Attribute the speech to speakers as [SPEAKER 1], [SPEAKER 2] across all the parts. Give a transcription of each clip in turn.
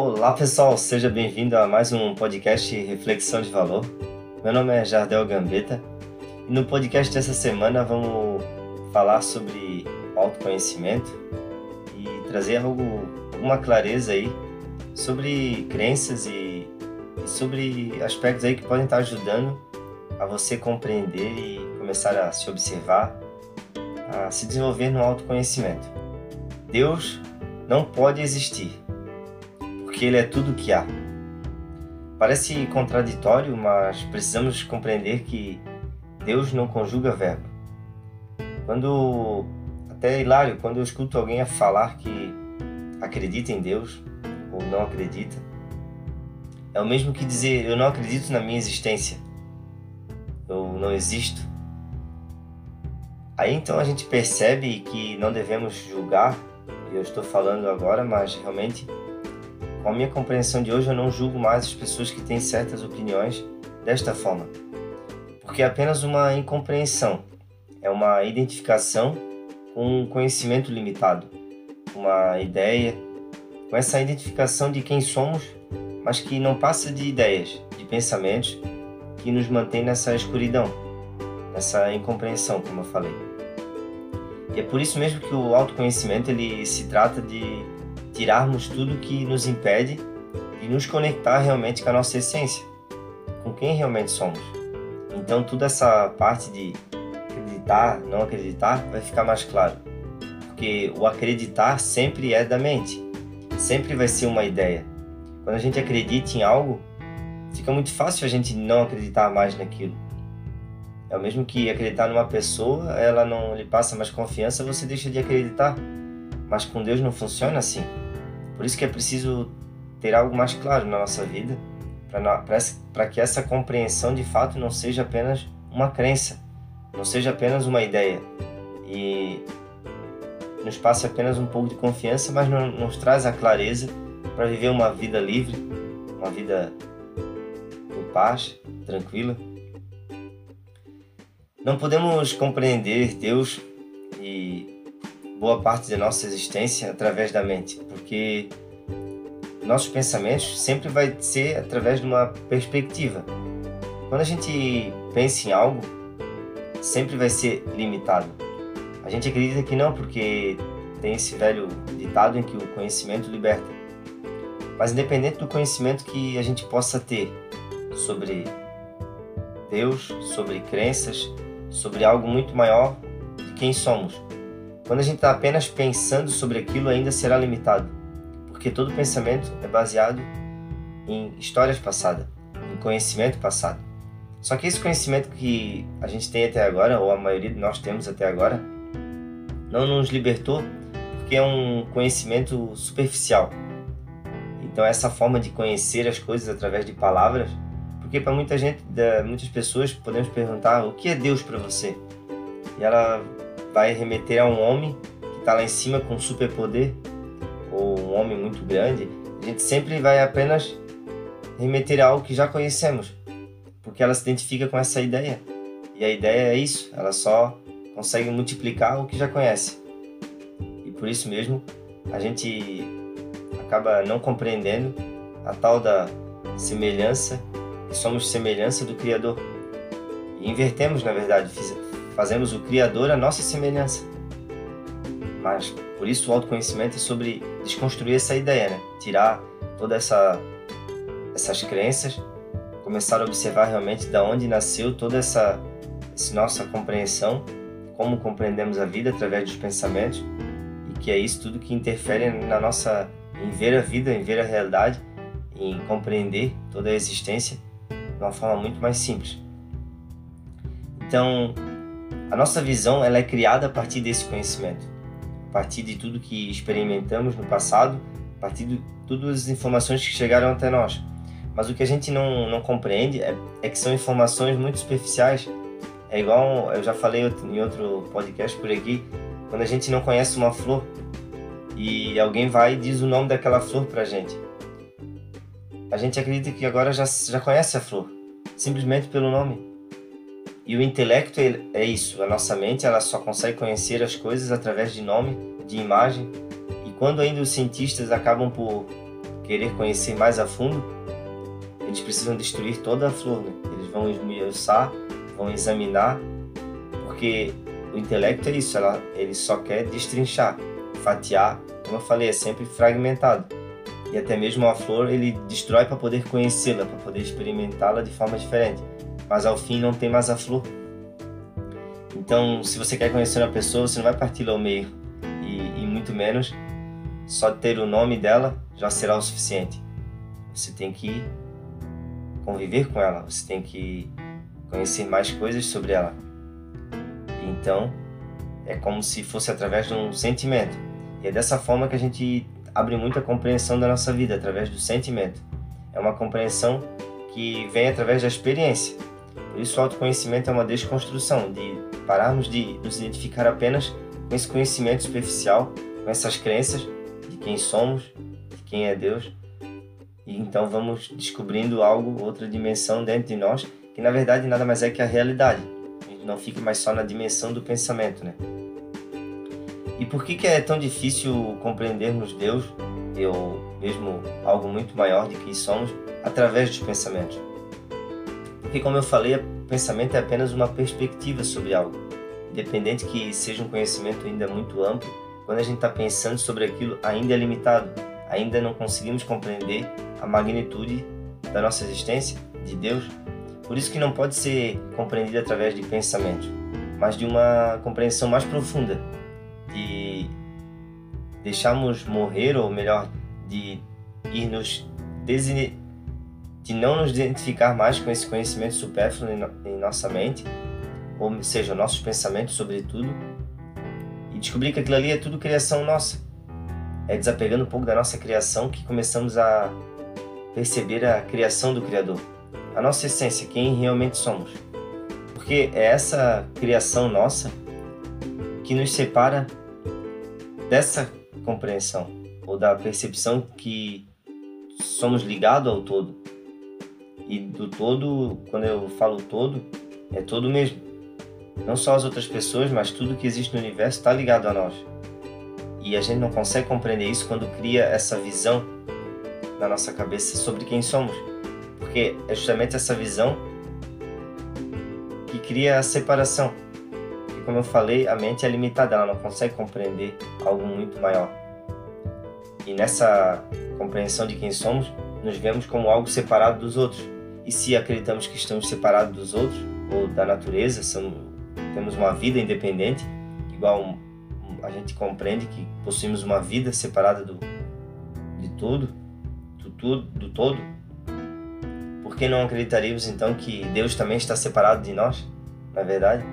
[SPEAKER 1] Olá pessoal, seja bem-vindo a mais um podcast Reflexão de Valor. Meu nome é Jardel Gambetta e no podcast dessa semana vamos falar sobre autoconhecimento e trazer algo, alguma clareza aí sobre crenças e, e sobre aspectos aí que podem estar ajudando a você compreender e começar a se observar, a se desenvolver no autoconhecimento. Deus não pode existir porque Ele é tudo que há. Parece contraditório, mas precisamos compreender que Deus não conjuga verbo. Quando, até hilário, quando eu escuto alguém falar que acredita em Deus ou não acredita, é o mesmo que dizer eu não acredito na minha existência, eu não existo. Aí então a gente percebe que não devemos julgar, eu estou falando agora, mas realmente com a minha compreensão de hoje, eu não julgo mais as pessoas que têm certas opiniões desta forma, porque é apenas uma incompreensão, é uma identificação com um conhecimento limitado, uma ideia, com essa identificação de quem somos, mas que não passa de ideias, de pensamentos que nos mantém nessa escuridão, nessa incompreensão, como eu falei. E é por isso mesmo que o autoconhecimento ele se trata de tirarmos tudo que nos impede e nos conectar realmente com a nossa essência, com quem realmente somos. Então, toda essa parte de acreditar, não acreditar, vai ficar mais claro. Porque o acreditar sempre é da mente, sempre vai ser uma ideia. Quando a gente acredita em algo, fica muito fácil a gente não acreditar mais naquilo. É o mesmo que acreditar numa pessoa, ela não lhe passa mais confiança, você deixa de acreditar. Mas com Deus não funciona assim. Por isso que é preciso ter algo mais claro na nossa vida, para que essa compreensão de fato não seja apenas uma crença, não seja apenas uma ideia e nos passe apenas um pouco de confiança, mas não nos traz a clareza para viver uma vida livre, uma vida em paz, tranquila. Não podemos compreender Deus e boa parte da nossa existência através da mente, porque nossos pensamentos sempre vai ser através de uma perspectiva. Quando a gente pensa em algo, sempre vai ser limitado. A gente acredita que não, porque tem esse velho ditado em que o conhecimento liberta. Mas independente do conhecimento que a gente possa ter sobre Deus, sobre crenças, sobre algo muito maior de quem somos, quando a gente está apenas pensando sobre aquilo, ainda será limitado, porque todo pensamento é baseado em histórias passadas, em conhecimento passado. Só que esse conhecimento que a gente tem até agora, ou a maioria de nós temos até agora, não nos libertou porque é um conhecimento superficial. Então essa forma de conhecer as coisas através de palavras, porque para muita gente, muitas pessoas podemos perguntar o que é Deus para você? E ela vai remeter a um homem que está lá em cima com superpoder, ou um homem muito grande, a gente sempre vai apenas remeter a algo que já conhecemos, porque ela se identifica com essa ideia. E a ideia é isso, ela só consegue multiplicar o que já conhece. E por isso mesmo a gente acaba não compreendendo a tal da semelhança, que somos semelhança do Criador. E invertemos, na verdade, fazemos o Criador a nossa semelhança. Mas por isso o autoconhecimento é sobre desconstruir essa ideia, né? Tirar toda essa essas crenças, começar a observar realmente da onde nasceu toda essa, essa nossa compreensão, como compreendemos a vida através dos pensamentos e que é isso tudo que interfere na nossa em ver a vida, em ver a realidade, em compreender toda a existência de uma forma muito mais simples. Então, a nossa visão ela é criada a partir desse conhecimento, a partir de tudo que experimentamos no passado, a partir de todas as informações que chegaram até nós. Mas o que a gente não, não compreende é, é que são informações muito superficiais. É igual, eu já falei em outro podcast por aqui, quando a gente não conhece uma flor e alguém vai e diz o nome daquela flor pra gente. A gente acredita que agora já, já conhece a flor, simplesmente pelo nome. E o intelecto é isso, a nossa mente ela só consegue conhecer as coisas através de nome, de imagem. E quando ainda os cientistas acabam por querer conhecer mais a fundo, eles precisam destruir toda a flor. Né? Eles vão esmiuçar, vão examinar, porque o intelecto é isso, ela, ele só quer destrinchar, fatiar, como eu falei, é sempre fragmentado. E até mesmo a flor ele destrói para poder conhecê-la, para poder experimentá-la de forma diferente. Mas ao fim não tem mais a flor. Então, se você quer conhecer uma pessoa, você não vai partir ao meio. E, e muito menos só ter o nome dela já será o suficiente. Você tem que conviver com ela, você tem que conhecer mais coisas sobre ela. Então, é como se fosse através de um sentimento. E é dessa forma que a gente abre muita compreensão da nossa vida, através do sentimento. É uma compreensão que vem através da experiência. Por isso, o autoconhecimento é uma desconstrução, de pararmos de nos identificar apenas com esse conhecimento superficial, com essas crenças de quem somos, de quem é Deus, e então vamos descobrindo algo, outra dimensão dentro de nós, que na verdade nada mais é que a realidade. A gente não fica mais só na dimensão do pensamento, né? E por que, que é tão difícil compreendermos Deus, ou mesmo algo muito maior de quem somos, através dos pensamentos? Porque, como eu falei, pensamento é apenas uma perspectiva sobre algo. Independente que seja um conhecimento ainda muito amplo, quando a gente está pensando sobre aquilo, ainda é limitado ainda não conseguimos compreender a magnitude da nossa existência, de Deus. Por isso que não pode ser compreendido através de pensamentos, mas de uma compreensão mais profunda, de deixarmos morrer, ou melhor, de ir nos de não nos identificar mais com esse conhecimento supérfluo em nossa mente, ou seja, nossos pensamentos sobretudo, e descobrir que aquilo ali é tudo criação nossa é desapegando um pouco da nossa criação que começamos a perceber a criação do Criador, a nossa essência, quem realmente somos. Porque é essa criação nossa que nos separa dessa compreensão ou da percepção que somos ligados ao todo. E do todo, quando eu falo todo, é todo mesmo. Não só as outras pessoas, mas tudo que existe no universo está ligado a nós. E a gente não consegue compreender isso quando cria essa visão na nossa cabeça sobre quem somos. Porque é justamente essa visão que cria a separação. E como eu falei, a mente é limitada, ela não consegue compreender algo muito maior. E nessa compreensão de quem somos, nos vemos como algo separado dos outros. E se acreditamos que estamos separados dos outros, ou da natureza, somos, temos uma vida independente, igual a gente compreende que possuímos uma vida separada do, de tudo, do tudo, do todo, por que não acreditaríamos então que Deus também está separado de nós, na verdade?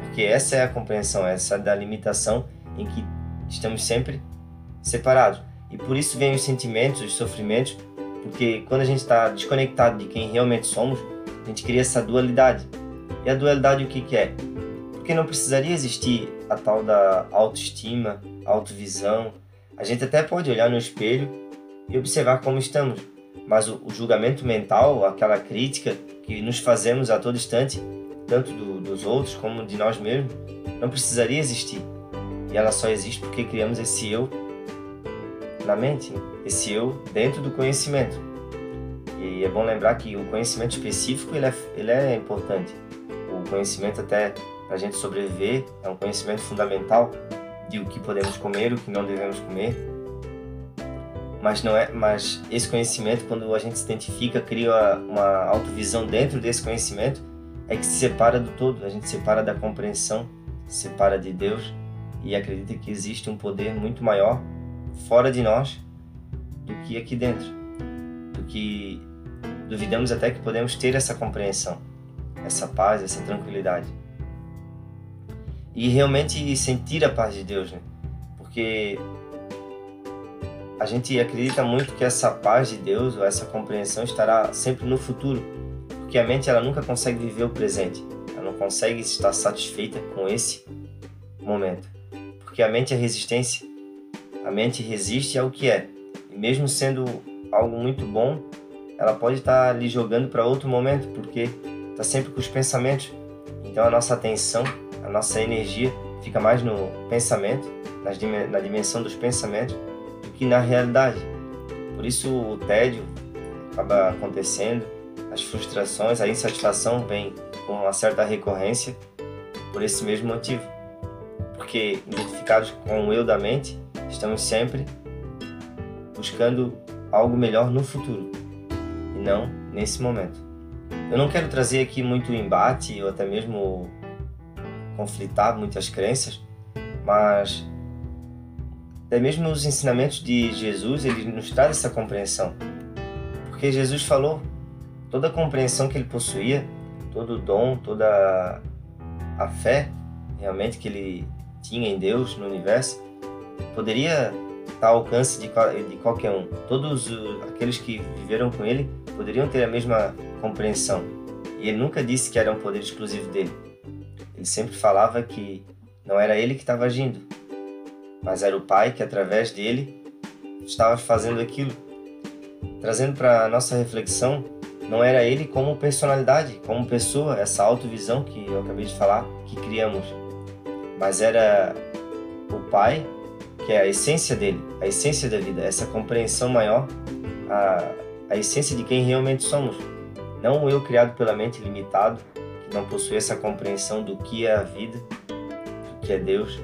[SPEAKER 1] Porque essa é a compreensão, essa é da limitação em que estamos sempre separados. E por isso vêm os sentimentos, os sofrimentos, porque quando a gente está desconectado de quem realmente somos, a gente cria essa dualidade. E a dualidade o que, que é? Porque não precisaria existir a tal da autoestima, autovisão. A gente até pode olhar no espelho e observar como estamos, mas o, o julgamento mental, aquela crítica que nos fazemos a todo instante, tanto do, dos outros como de nós mesmos, não precisaria existir. E ela só existe porque criamos esse eu na mente, esse eu dentro do conhecimento. E é bom lembrar que o conhecimento específico ele é, ele é importante. O conhecimento até para a gente sobreviver, é um conhecimento fundamental de o que podemos comer, o que não devemos comer. Mas não é, mas esse conhecimento, quando a gente se identifica, cria uma autovisão dentro desse conhecimento, é que se separa do todo. A gente se separa da compreensão, se separa de Deus e acredita que existe um poder muito maior fora de nós do que aqui dentro. Do que duvidamos até que podemos ter essa compreensão, essa paz, essa tranquilidade. E realmente sentir a paz de Deus, né? Porque a gente acredita muito que essa paz de Deus ou essa compreensão estará sempre no futuro, porque a mente ela nunca consegue viver o presente, ela não consegue estar satisfeita com esse momento, porque a mente é resistência, a mente resiste ao que é, e mesmo sendo algo muito bom, ela pode estar lhe jogando para outro momento, porque está sempre com os pensamentos. Então a nossa atenção a nossa energia fica mais no pensamento, na dimensão dos pensamentos, do que na realidade. Por isso o tédio acaba acontecendo, as frustrações, a insatisfação vem com uma certa recorrência por esse mesmo motivo. Porque identificados com o eu da mente, estamos sempre buscando algo melhor no futuro e não nesse momento. Eu não quero trazer aqui muito embate ou até mesmo conflitar muitas crenças, mas até mesmo os ensinamentos de Jesus, ele nos traz essa compreensão. Porque Jesus falou toda a compreensão que ele possuía, todo o dom, toda a fé realmente que ele tinha em Deus, no universo, poderia estar ao alcance de, de qualquer um. Todos aqueles que viveram com ele poderiam ter a mesma compreensão. E ele nunca disse que era um poder exclusivo dele. Ele sempre falava que não era ele que estava agindo, mas era o Pai que, através dele, estava fazendo aquilo. Trazendo para a nossa reflexão, não era ele como personalidade, como pessoa, essa autovisão que eu acabei de falar, que criamos, mas era o Pai, que é a essência dele, a essência da vida, essa compreensão maior, a, a essência de quem realmente somos. Não o eu criado pela mente limitado, que não possui essa compreensão do que é a vida, do que é Deus,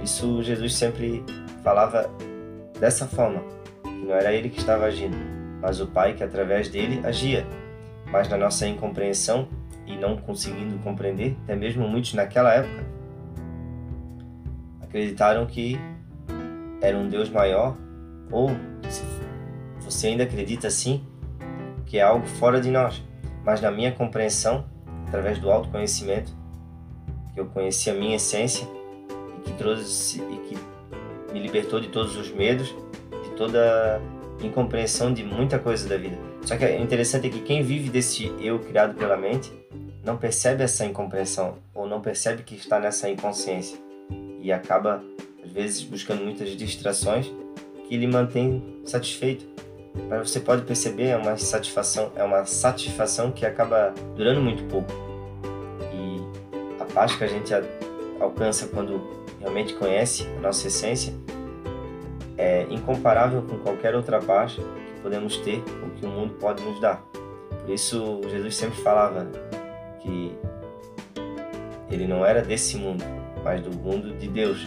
[SPEAKER 1] isso Jesus sempre falava dessa forma, que não era ele que estava agindo, mas o Pai que através dele agia. Mas na nossa incompreensão e não conseguindo compreender, até mesmo muitos naquela época acreditaram que era um Deus maior, ou se você ainda acredita assim, que é algo fora de nós. Mas na minha compreensão, através do autoconhecimento, que eu conheci a minha essência, que trouxe e que me libertou de todos os medos, de toda incompreensão de muita coisa da vida. Só que é interessante é que quem vive desse eu criado pela mente não percebe essa incompreensão ou não percebe que está nessa inconsciência e acaba às vezes buscando muitas distrações que lhe mantém satisfeito. Mas você pode perceber é uma satisfação, é uma satisfação que acaba durando muito pouco. E a paz que a gente alcança quando realmente conhece a nossa essência, é incomparável com qualquer outra paz que podemos ter ou que o mundo pode nos dar. Por isso, Jesus sempre falava que ele não era desse mundo, mas do mundo de Deus,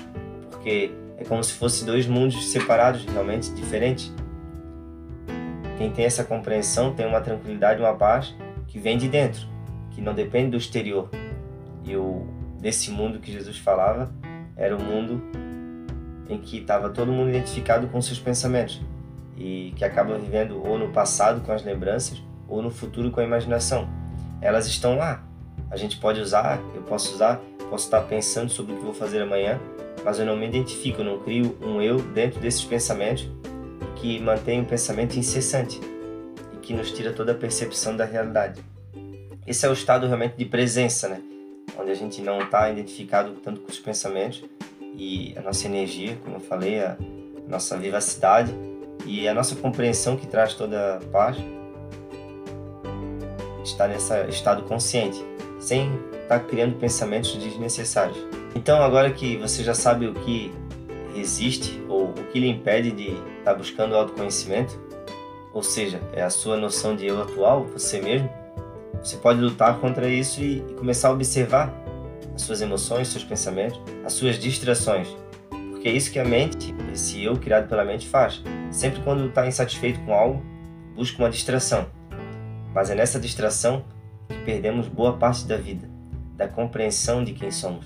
[SPEAKER 1] porque é como se fossem dois mundos separados, realmente diferentes. Quem tem essa compreensão tem uma tranquilidade, uma paz que vem de dentro, que não depende do exterior. E o desse mundo que Jesus falava era um mundo em que estava todo mundo identificado com seus pensamentos e que acaba vivendo ou no passado com as lembranças ou no futuro com a imaginação. Elas estão lá. A gente pode usar, eu posso usar, posso estar pensando sobre o que vou fazer amanhã, mas eu não me identifico, não crio um eu dentro desses pensamentos que mantém um pensamento incessante e que nos tira toda a percepção da realidade. Esse é o estado realmente de presença, né? onde a gente não está identificado tanto com os pensamentos e a nossa energia, como eu falei, a nossa vivacidade e a nossa compreensão que traz toda a paz está nesse estado consciente, sem estar tá criando pensamentos desnecessários. Então, agora que você já sabe o que resiste ou o que lhe impede de estar tá buscando autoconhecimento, ou seja, é a sua noção de eu atual, você mesmo, você pode lutar contra isso e, e começar a observar as suas emoções, seus pensamentos, as suas distrações. Porque é isso que a mente, esse eu criado pela mente, faz. Sempre quando está insatisfeito com algo, busca uma distração. Mas é nessa distração que perdemos boa parte da vida, da compreensão de quem somos.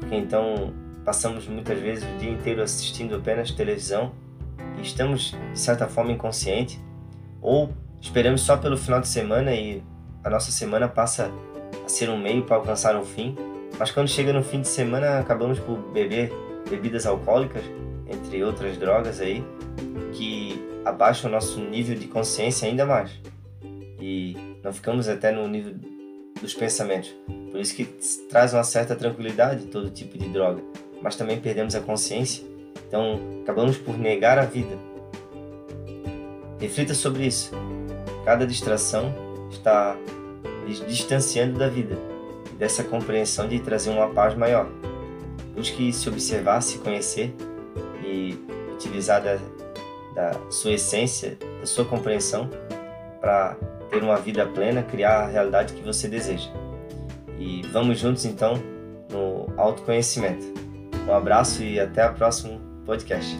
[SPEAKER 1] Porque então passamos muitas vezes o dia inteiro assistindo apenas televisão e estamos, de certa forma, inconsciente, ou esperamos só pelo final de semana e a nossa semana passa a ser um meio para alcançar um fim, mas quando chega no fim de semana acabamos por beber bebidas alcoólicas, entre outras drogas aí, que abaixam o nosso nível de consciência ainda mais. E não ficamos até no nível dos pensamentos. Por isso que traz uma certa tranquilidade todo tipo de droga, mas também perdemos a consciência. Então acabamos por negar a vida. Reflita sobre isso. Cada distração está distanciando da vida e dessa compreensão de trazer uma paz maior. Busque se observar, se conhecer e utilizar da sua essência, da sua compreensão, para ter uma vida plena, criar a realidade que você deseja. E vamos juntos então no autoconhecimento. Um abraço e até o próximo podcast.